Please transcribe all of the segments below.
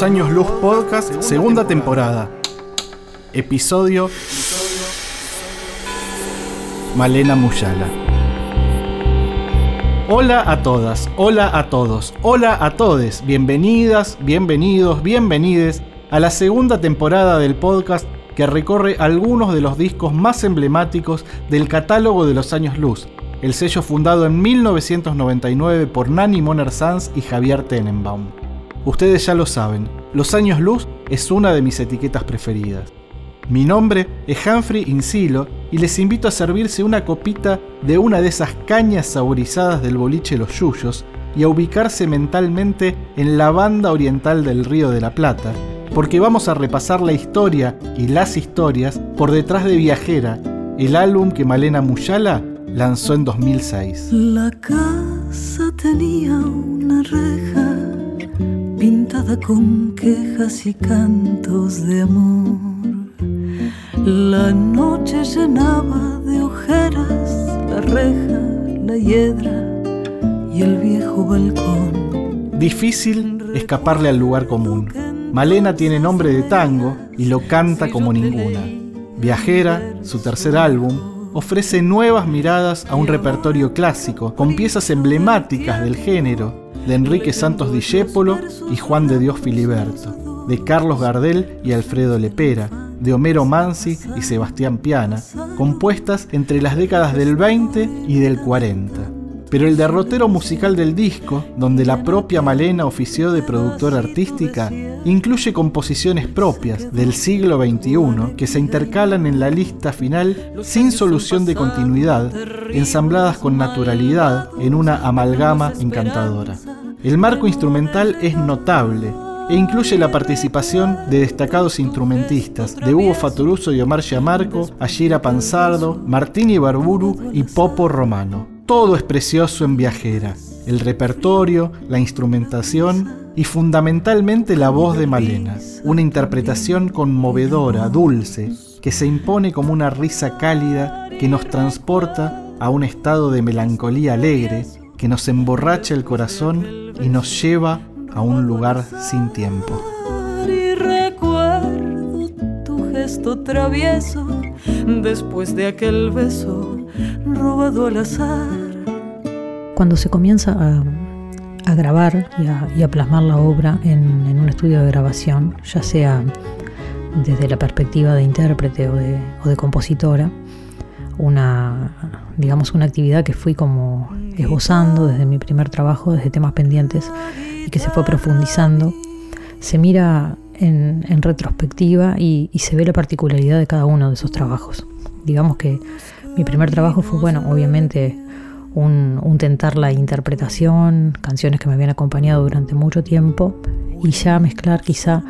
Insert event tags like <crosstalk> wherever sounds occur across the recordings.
Los Años Luz Podcast, segunda temporada. Episodio Malena Muyala. Hola a todas, hola a todos, hola a todes. Bienvenidas, bienvenidos, bienvenides a la segunda temporada del podcast que recorre algunos de los discos más emblemáticos del catálogo de los años luz, el sello fundado en 1999 por Nani Moner Sanz y Javier Tenenbaum. Ustedes ya lo saben, Los Años Luz es una de mis etiquetas preferidas. Mi nombre es Humphrey Insilo y les invito a servirse una copita de una de esas cañas saborizadas del boliche Los Yuyos y a ubicarse mentalmente en la banda oriental del Río de la Plata, porque vamos a repasar la historia y las historias por detrás de Viajera, el álbum que Malena Muyala lanzó en 2006. La casa tenía una reja pintada con quejas y cantos de amor. La noche llenaba de ojeras la reja, la hiedra y el viejo balcón. Difícil escaparle al lugar común. Malena tiene nombre de tango y lo canta como ninguna. Viajera, su tercer álbum, ofrece nuevas miradas a un repertorio clásico con piezas emblemáticas del género de Enrique Santos Discépolo y Juan de Dios Filiberto, de Carlos Gardel y Alfredo Lepera, de Homero Mansi y Sebastián Piana, compuestas entre las décadas del 20 y del 40. Pero el derrotero musical del disco, donde la propia Malena ofició de productora artística, incluye composiciones propias del siglo XXI que se intercalan en la lista final sin solución de continuidad, ensambladas con naturalidad en una amalgama encantadora. El marco instrumental es notable e incluye la participación de destacados instrumentistas de Hugo Fatoruso y Omar Giamarco, Ayira Panzardo, Martini Barburu y Popo Romano. Todo es precioso en Viajera, el repertorio, la instrumentación y fundamentalmente la voz de Malena, una interpretación conmovedora, dulce, que se impone como una risa cálida que nos transporta a un estado de melancolía alegre, que nos emborracha el corazón y nos lleva a un lugar sin tiempo. Y recuerdo tu gesto travieso después de aquel beso robado al azar. Cuando se comienza a, a grabar y a, y a, plasmar la obra en, en, un estudio de grabación, ya sea desde la perspectiva de intérprete o de, o de compositora, una, digamos, una actividad que fui como esbozando desde mi primer trabajo, desde temas pendientes, y que se fue profundizando, se mira en, en retrospectiva y, y, se ve la particularidad de cada uno de esos trabajos. Digamos que mi primer trabajo fue, bueno, obviamente un, un tentar la interpretación, canciones que me habían acompañado durante mucho tiempo, y ya mezclar quizá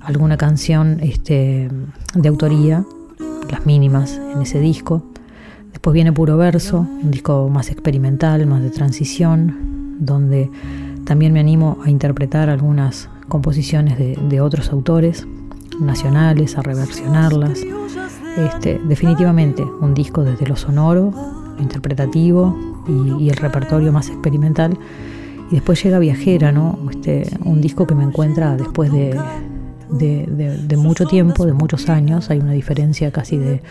alguna canción este, de autoría, las mínimas en ese disco, Después viene Puro Verso, un disco más experimental, más de transición, donde también me animo a interpretar algunas composiciones de, de otros autores nacionales, a reversionarlas. Este, definitivamente un disco desde lo sonoro, lo interpretativo y, y, el repertorio más experimental. Y después llega Viajera, ¿no? Este, un disco que me encuentra después de, de, de, de, mucho tiempo, de muchos años, hay una diferencia casi de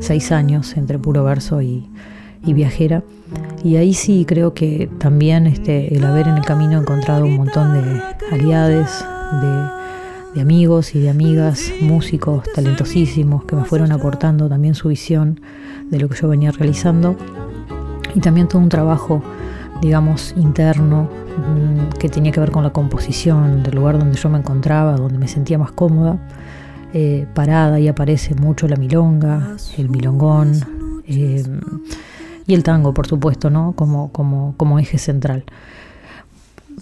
seis años entre puro verso y, y viajera. Y ahí sí creo que también este, el haber en el camino encontrado un montón de aliades, de, de amigos y de amigas, músicos talentosísimos que me fueron aportando también su visión de lo que yo venía realizando y también todo un trabajo digamos, interno, que tenía que ver con la composición del lugar donde yo me encontraba, donde me sentía más cómoda. Eh, parada y aparece mucho la milonga, el milongón eh, y el tango, por supuesto, ¿no? como, como, como eje central.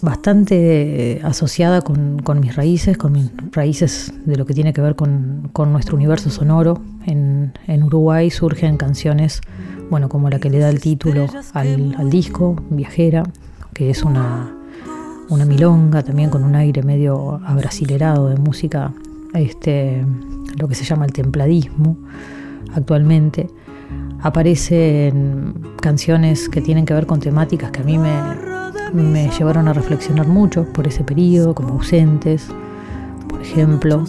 Bastante asociada con, mis raíces, con mis raíces de lo que tiene que ver con, nuestro universo sonoro. En, en Uruguay surgen canciones bueno, como la que le da el título al, al disco, Viajera, que es una, una, milonga también con un aire medio abrasilerado de música, este, lo que se llama el templadismo actualmente. Aparecen canciones que tienen que ver con temáticas que a mí me, me llevaron a reflexionar mucho por ese periodo, como ausentes, por ejemplo.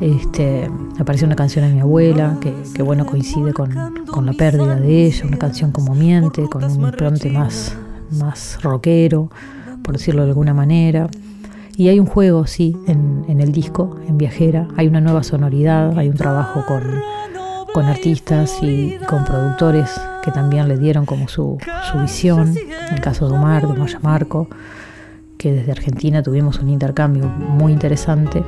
Este, apareció una canción de mi abuela que, bueno coincide con, la pérdida de ella, una canción como Miente, con un impronte más, más rockero, por decirlo de alguna manera. Y hay un juego, sí, en, el disco, en Viajera, hay una nueva sonoridad, hay un trabajo con, con artistas y con productores que también le dieron como su, su visión, en el caso de Omar, de Moya Marco, que desde Argentina tuvimos un intercambio muy interesante.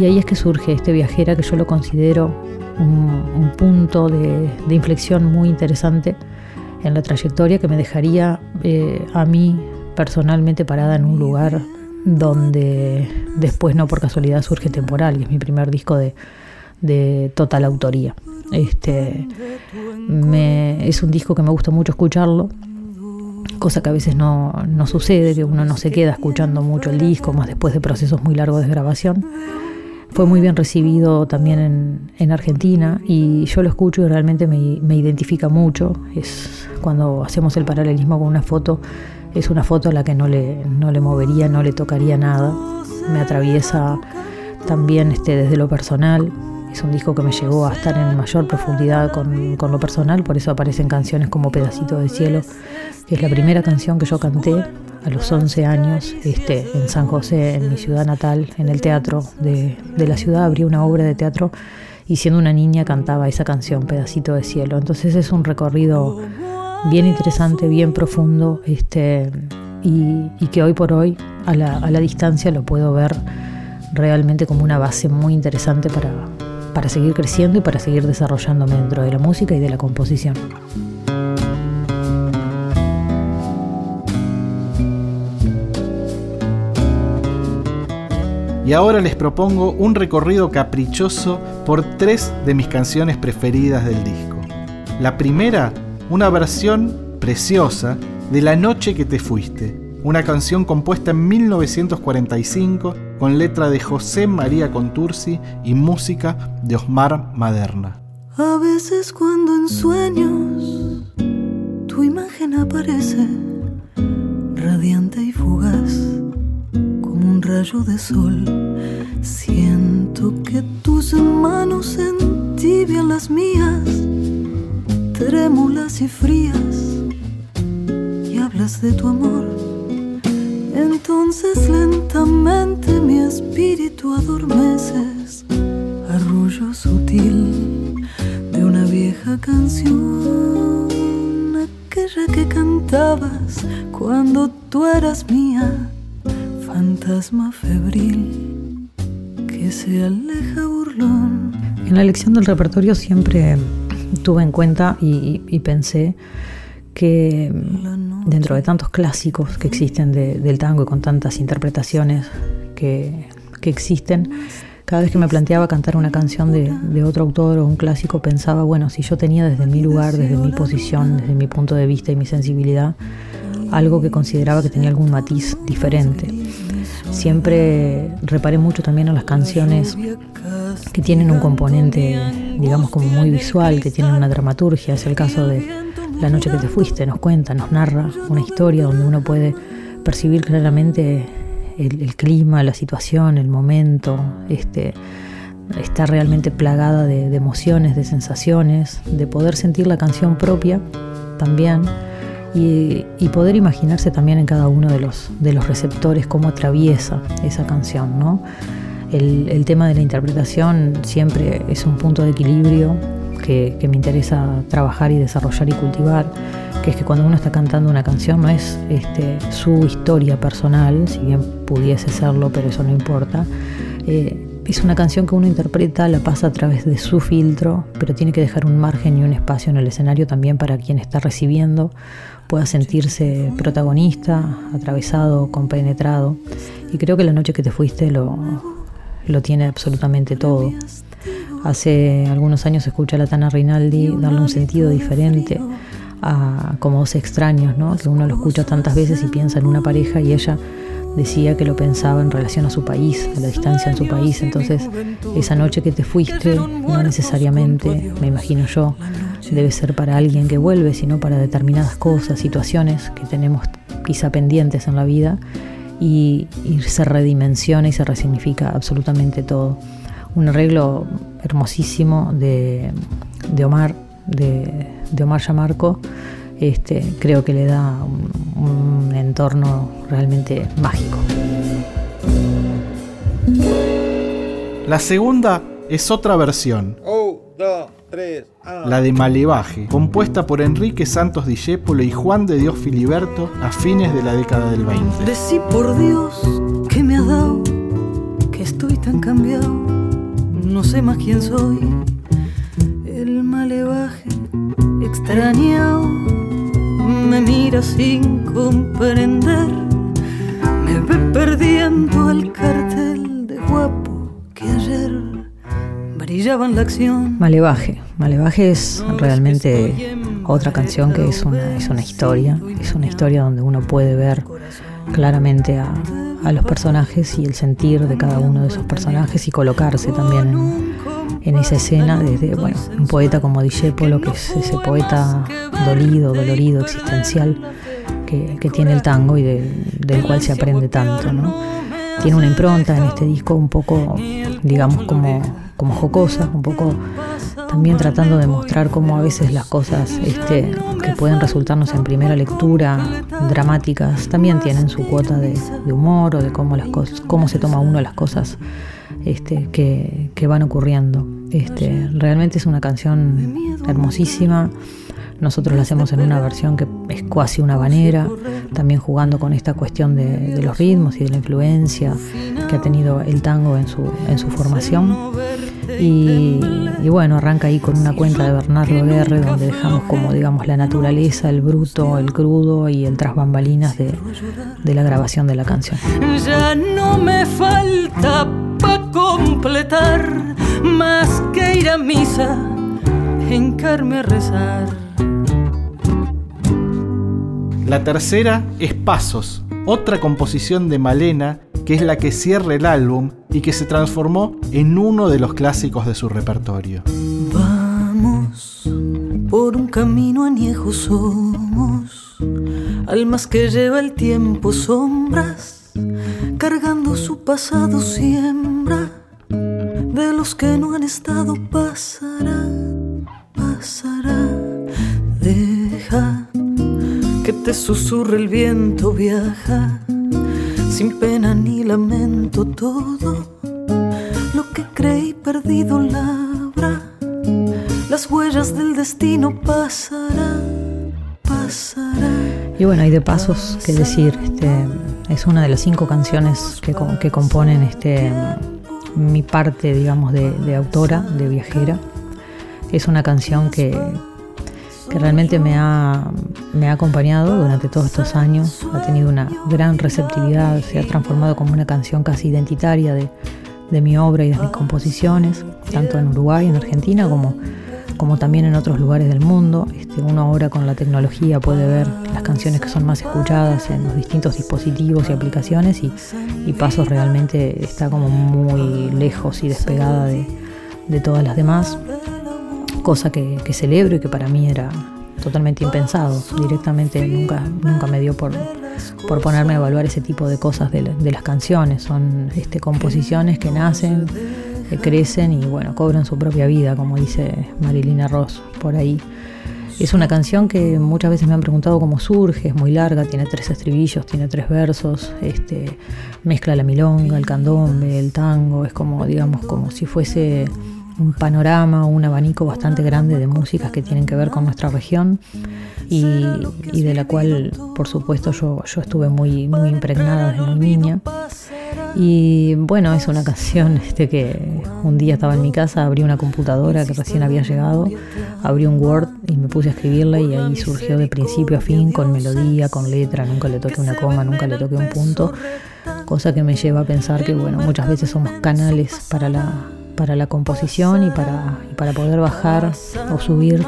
Y ahí es que surge este viajera que yo lo considero un, punto de, inflexión muy interesante en la trayectoria que me dejaría eh, a mí personalmente parada en un lugar donde después no por casualidad surge Temporal, y es mi primer disco de, de total autoría. Este, es un disco que me gusta mucho escucharlo, cosa que a veces no, no, sucede, que uno no se queda escuchando mucho el disco, más después de procesos muy largos de grabación. Fue muy bien recibido también en, en Argentina y yo lo escucho y realmente me, me, identifica mucho. Es cuando hacemos el paralelismo con una foto, es una foto a la que no le, no le movería, no le tocaría nada. Me atraviesa también este, desde lo personal, es un disco que me llegó a estar en mayor profundidad con, lo personal, por eso aparecen canciones como Pedacito de Cielo, que es la primera canción que yo canté a los 11 años este, en San José, en mi ciudad natal, en el teatro de, la ciudad, abrí una obra de teatro y siendo una niña cantaba esa canción, Pedacito de Cielo. Entonces es un recorrido bien interesante, bien profundo, este, y, que hoy por hoy a la, a la distancia lo puedo ver realmente como una base muy interesante para, para seguir creciendo y para seguir desarrollándome dentro de la música y de la composición. Y ahora les propongo un recorrido caprichoso por tres de mis canciones preferidas del disco. La primera, una versión preciosa de La noche que te fuiste, una canción compuesta en 1945 con letra de José María Contursi y música de Osmar Maderna. A veces cuando en sueños tu imagen aparece, radiante y fugaz, como un rayo de sol, siento que tus manos entibian las mías, trémulas y frías, y hablas de tu amor entonces lentamente mi espíritu adormeces, arrullo sutil de una vieja canción, aquella que cantabas cuando tú eras mía, fantasma febril que se aleja burlón. En la elección del repertorio siempre tuve en cuenta y, y pensé que dentro de tantos clásicos que existen del tango y con tantas interpretaciones que, existen, cada vez que me planteaba cantar una canción de, otro autor o un clásico, pensaba, bueno, si yo tenía desde mi lugar, desde mi posición, desde mi punto de vista y mi sensibilidad, algo que consideraba que tenía algún matiz diferente. Siempre reparé mucho también en las canciones que tienen un componente, digamos, como muy visual, que tienen una dramaturgia. Es el caso de la noche que te fuiste nos cuenta, nos narra una historia donde uno puede percibir claramente el, clima, la situación, el momento, este, está realmente plagada de, emociones, de sensaciones, de poder sentir la canción propia también y, poder imaginarse también en cada uno de los, de receptores cómo atraviesa esa canción. el tema de la interpretación siempre es un punto de equilibrio que, me interesa trabajar y desarrollar y cultivar, que es que cuando uno está cantando una canción no es este, su historia personal, si bien pudiese serlo, pero eso no importa. Eh, es una canción que uno interpreta, la pasa a través de su filtro, pero tiene que dejar un margen y un espacio en el escenario también para quien está recibiendo pueda sentirse protagonista, atravesado, compenetrado. Y creo que la noche que te fuiste lo, lo tiene absolutamente todo. Hace algunos años escuché a la Tana Rinaldi darle un sentido diferente a como dos extraños, ¿no? que uno lo escucha tantas veces y piensa en una pareja y ella decía que lo pensaba en relación a su país, a la distancia en su país. Entonces, esa noche que te fuiste, no necesariamente, me imagino yo, debe ser para alguien que vuelve, sino para determinadas cosas, situaciones que tenemos quizá pendientes en la vida y, se redimensiona y se resignifica absolutamente todo. Un arreglo hermosísimo de, Omar, de, Omar Yamarco, este, creo que le da un, entorno realmente mágico. La segunda es otra versión. La de Malevaje, compuesta por Enrique Santos Discépolo y Juan de Dios Filiberto a fines de la década del 20. Decí por Dios que me ha dado, que estoy tan cambiado, no sé más quién soy. El malevaje extrañado me mira sin comprender, me ve perdiendo el cartel de guapo que ayer brillaba en la acción. Malevaje, Malevaje es realmente otra canción que es una, es una historia, es una historia donde uno puede ver claramente a, los personajes y el sentir de cada uno de esos personajes y colocarse también en, esa escena desde bueno, un poeta como Discepolo, que es ese poeta dolido, dolorido, existencial que, tiene el tango y del cual se aprende tanto. ¿no? Tiene una impronta en este disco un poco, digamos, como, como jocosa, un poco también tratando de mostrar cómo a veces las cosas este, que pueden resultarnos en primera lectura dramáticas también tienen su cuota de, humor o de cómo, las cosas, cómo se toma uno las cosas este, que, van ocurriendo. Este, realmente es una canción hermosísima. Nosotros la hacemos en una versión que es casi una banera, también jugando con esta cuestión de, los ritmos y de la influencia que ha tenido el tango en su, en su formación. Y, bueno, arranca ahí con una cuenta de Bernardo Guerre, donde dejamos como, digamos, la naturaleza, el bruto, el crudo y el tras bambalinas de, de la grabación de la canción. Ya no me falta para completar más que ir a misa, encarme a rezar. La tercera es Pasos, otra composición de Malena que es la que cierra el álbum y que se transformó en uno de los clásicos de su repertorio. Vamos por un camino añejo somos, almas que lleva el tiempo sombras, cargando su pasado siembra, de los que no han estado pasará, pasará, deja que te susurre el viento, viaja sin pena ni lamento todo lo que creí perdido labra. Las huellas del destino pasará, pasará. Y bueno, hay de pasos que decir, este, es una de las cinco canciones que, que componen este, mi parte, digamos, de, de autora, de viajera. Es una canción que, que realmente me ha, me ha acompañado durante todos estos años, ha tenido una gran receptividad, se ha transformado como una canción casi identitaria de, de mi obra y de mis composiciones, tanto en Uruguay, en Argentina, como, como también en otros lugares del mundo. Este, uno ahora con la tecnología puede ver las canciones que son más escuchadas en los distintos dispositivos y aplicaciones y, y Pasos realmente está como muy lejos y despegada de, de todas las demás cosa que, celebro y que para mí era totalmente impensado. Directamente nunca, nunca me dio por, por ponerme a evaluar ese tipo de cosas de, las canciones. Son este, composiciones que nacen, que crecen y bueno, cobran su propia vida, como dice Marilina Ross por ahí. Es una canción que muchas veces me han preguntado cómo surge, es muy larga, tiene tres estribillos, tiene tres versos, este, mezcla la milonga, el candombe, el tango, es como, digamos, como si fuese un panorama, un abanico bastante grande de músicas que tienen que ver con nuestra región y, de la cual, por supuesto, yo, yo estuve muy, muy impregnada desde muy niña. Y bueno, es una canción este, que un día estaba en mi casa, abrí una computadora que recién había llegado, abrí un Word y me puse a escribirla y ahí surgió de principio a fin con melodía, con letra, nunca le toqué una coma, nunca le toqué un punto, cosa que me lleva a pensar que bueno, muchas veces somos canales para la, para la composición y para, para poder bajar o subir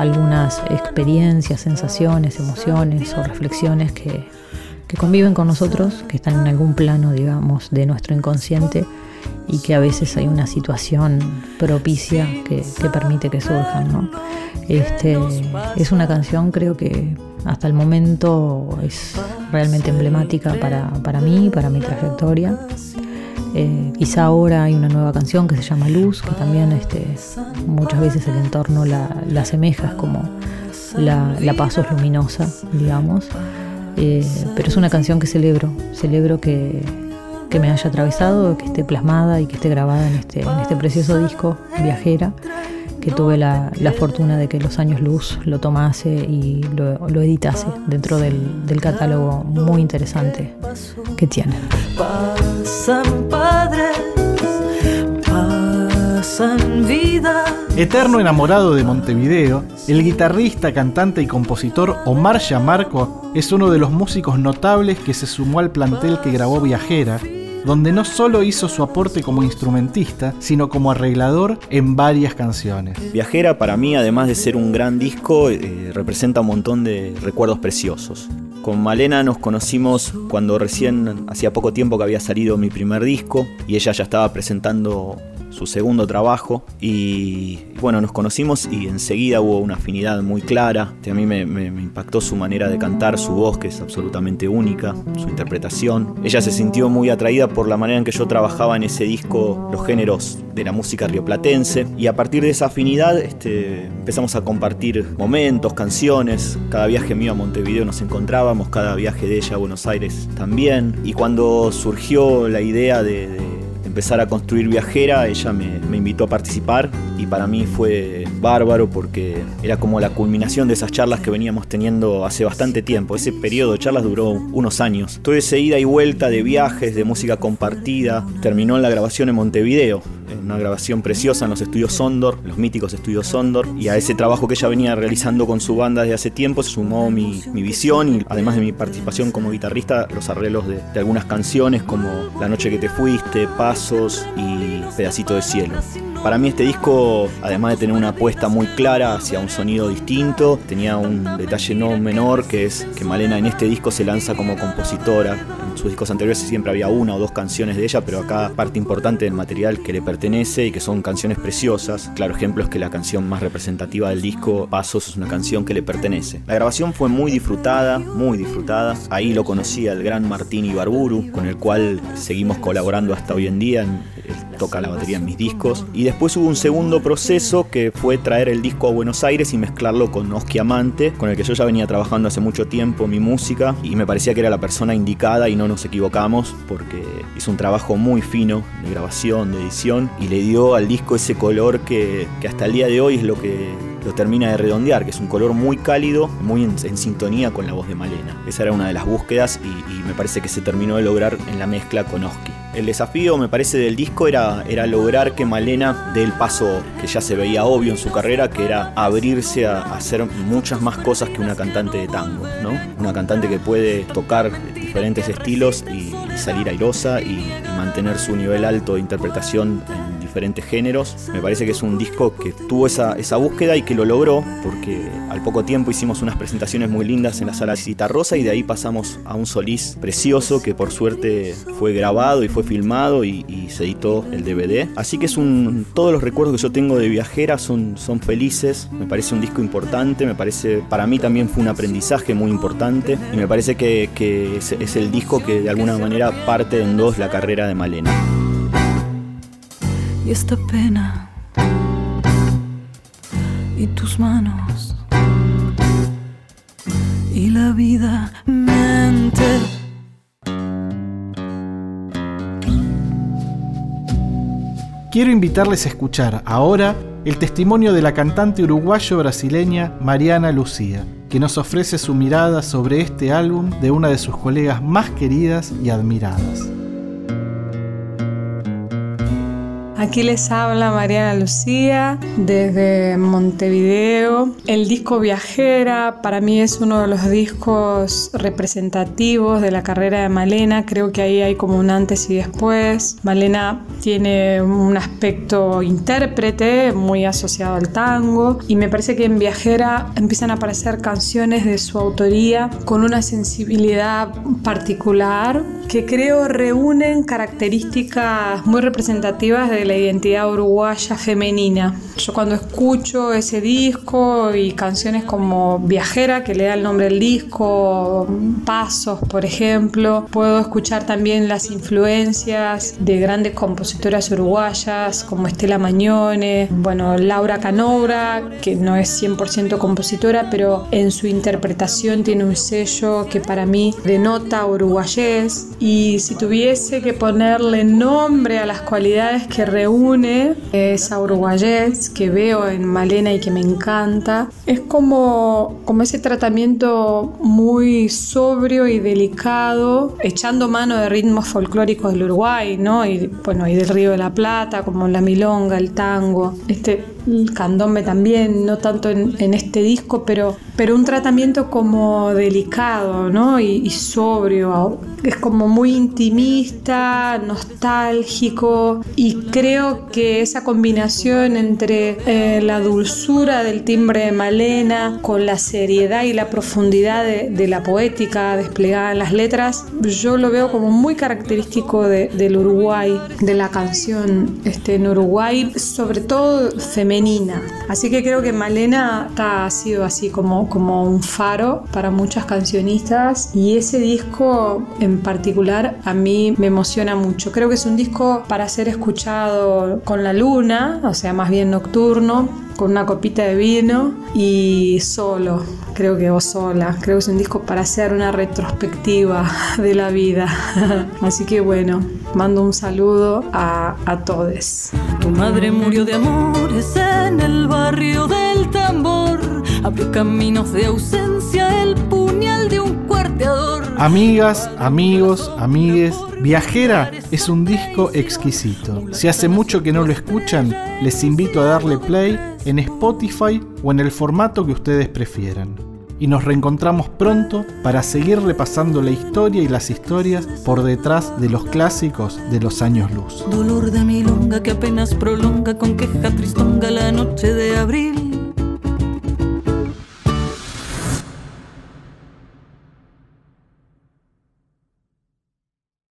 algunas experiencias, sensaciones, emociones o reflexiones que, conviven con nosotros, que están en algún plano, digamos, de nuestro inconsciente y que a veces hay una situación propicia que, permite que surjan. Este, es una canción, creo que hasta el momento es realmente emblemática para, para mí, para mi trayectoria. Eh, quizá ahora hay una nueva canción que se llama Luz, que también este, muchas veces el entorno la, la asemeja, es como la, la es luminosa, digamos. Eh, pero es una canción que celebro, celebro que, me haya atravesado, que esté plasmada y que esté grabada en este, en este precioso disco, Viajera, que tuve la, la fortuna de que los años luz lo tomase y lo, lo editase dentro del, catálogo muy interesante que tiene. Pasan padres, pasan vida. Eterno enamorado de Montevideo, el guitarrista, cantante y compositor Omar Yamarco es uno de los músicos notables que se sumó al plantel que grabó Viajera donde no solo hizo su aporte como instrumentista, sino como arreglador en varias canciones. Viajera para mí, además de ser un gran disco, eh, representa un montón de recuerdos preciosos. Con Malena nos conocimos cuando recién hacía poco tiempo que había salido mi primer disco y ella ya estaba presentando su segundo trabajo y bueno, nos conocimos y enseguida hubo una afinidad muy clara. A mí me, impactó su manera de cantar, su voz que es absolutamente única, su interpretación. Ella se sintió muy atraída por la manera en que yo trabajaba en ese disco los géneros de la música rioplatense y a partir de esa afinidad este, empezamos a compartir momentos, canciones. Cada viaje mío a Montevideo nos encontrábamos, cada viaje de ella a Buenos Aires también. Y cuando surgió la idea de, de empezar a construir viajera, ella me, invitó a participar y para mí fue bárbaro porque era como la culminación de esas charlas que veníamos teniendo hace bastante tiempo. Ese periodo de charlas duró unos años. Toda esa ida y vuelta de viajes, de música compartida, terminó en la grabación en Montevideo, una grabación preciosa en los estudios Sondor, los míticos estudios Sondor, y a ese trabajo que ella venía realizando con su banda desde hace tiempo se sumó mi, mi visión y además de mi participación como guitarrista, los arreglos de, de algunas canciones como La noche que te fuiste, Paz, y Pedacito de Cielo. Para mí este disco, además de tener una apuesta muy clara hacia un sonido distinto, tenía un detalle no menor que es que Malena en este disco se lanza como compositora. En sus discos anteriores siempre había una o dos canciones de ella, pero acá parte importante del material que le pertenece y que son canciones preciosas. Claro ejemplo es que la canción más representativa del disco, Pasos, es una canción que le pertenece. La grabación fue muy disfrutada, muy disfrutada. Ahí lo conocí al gran Martín Ibarburu, con el cual seguimos colaborando hasta hoy en día. Toca la batería en mis discos. Y después hubo un segundo proceso que fue traer el disco a Buenos Aires y mezclarlo con Oski Amante, con el que yo ya venía trabajando hace mucho tiempo mi música y me parecía que era la persona indicada y no nos equivocamos porque hizo un trabajo muy fino de grabación, de edición y le dio al disco ese color que, que hasta el día de hoy es lo que lo termina de redondear, que es un color muy cálido, muy en, sintonía con la voz de Malena. Esa era una de las búsquedas y, me parece que se terminó de lograr en la mezcla con Oski. El desafío, me parece, del disco era, era lograr que Malena dé el paso que ya se veía obvio en su carrera, que era abrirse a, hacer muchas más cosas que una cantante de tango, ¿no? Una cantante que puede tocar diferentes estilos y, salir airosa y, mantener su nivel alto de interpretación diferentes géneros. Me parece que es un disco que tuvo esa, esa búsqueda y que lo logró, porque al poco tiempo hicimos unas presentaciones muy lindas en la sala Citarrosa y de ahí pasamos a un Solís precioso que por suerte fue grabado y fue filmado y, se editó el DVD. Así que es un. Todos los recuerdos que yo tengo de viajera son, son felices. Me parece un disco importante, me parece. Para mí también fue un aprendizaje muy importante y me parece que, es el disco que de alguna manera parte en dos la carrera de Malena esta pena y tus manos y la vida mente. Quiero invitarles a escuchar ahora el testimonio de la cantante uruguayo-brasileña Mariana Lucía, que nos ofrece su mirada sobre este álbum de una de sus colegas más queridas y admiradas. Aquí les habla Mariana Lucía desde Montevideo. El disco Viajera para mí es uno de los discos representativos de la carrera de Malena. Creo que ahí hay como un antes y después. Malena tiene un aspecto intérprete muy asociado al tango y me parece que en Viajera empiezan a aparecer canciones de su autoría con una sensibilidad particular que creo reúnen características muy representativas de la identidad uruguaya femenina. Yo cuando escucho ese disco y canciones como Viajera, que le da el nombre del disco, Pasos, por ejemplo, puedo escuchar también las influencias de grandes compositoras uruguayas como Estela Mañone, bueno, Laura Canobra, que no es 100% compositora, pero en su interpretación tiene un sello que para mí denota uruguayés. Y si tuviese que ponerle nombre a las cualidades que reúne esa uruguayés que veo en Malena y que me encanta, es como, como ese tratamiento muy sobrio y delicado, echando mano de ritmos folclóricos del Uruguay, ¿no? Y bueno, y del Río de la Plata, como la milonga, el tango. Este el también, no tanto en, este disco, pero, pero un tratamiento como delicado, ¿no? Y, sobrio, es como muy intimista, nostálgico, y creo que esa combinación entre eh, la dulzura del timbre de Malena con la seriedad y la profundidad de, la poética desplegada en las letras, yo lo veo como muy característico del Uruguay, de la canción este, en Uruguay, sobre todo femenina Así que creo que Malena ha sido así como, como un faro para muchas cancionistas y ese disco en particular a mí me emociona mucho. Creo que es un disco para ser escuchado con la luna, o sea, más bien nocturno, con una copita de vino y solo, creo que o sola. Creo que es un disco para hacer una retrospectiva <laughs> de la vida. <laughs> Así que bueno, mando un saludo a, a todos. Tu madre murió de amores en el barrio del tambor. Abrió caminos de ausencia, el puñal de un cuarteador. Amigas, amigos, amigues, Viajera es un disco exquisito. Si hace mucho que no lo escuchan, les invito a darle play en Spotify o en el formato que ustedes prefieran. Y nos reencontramos pronto para seguir repasando la historia y las historias por detrás de los clásicos de los años luz.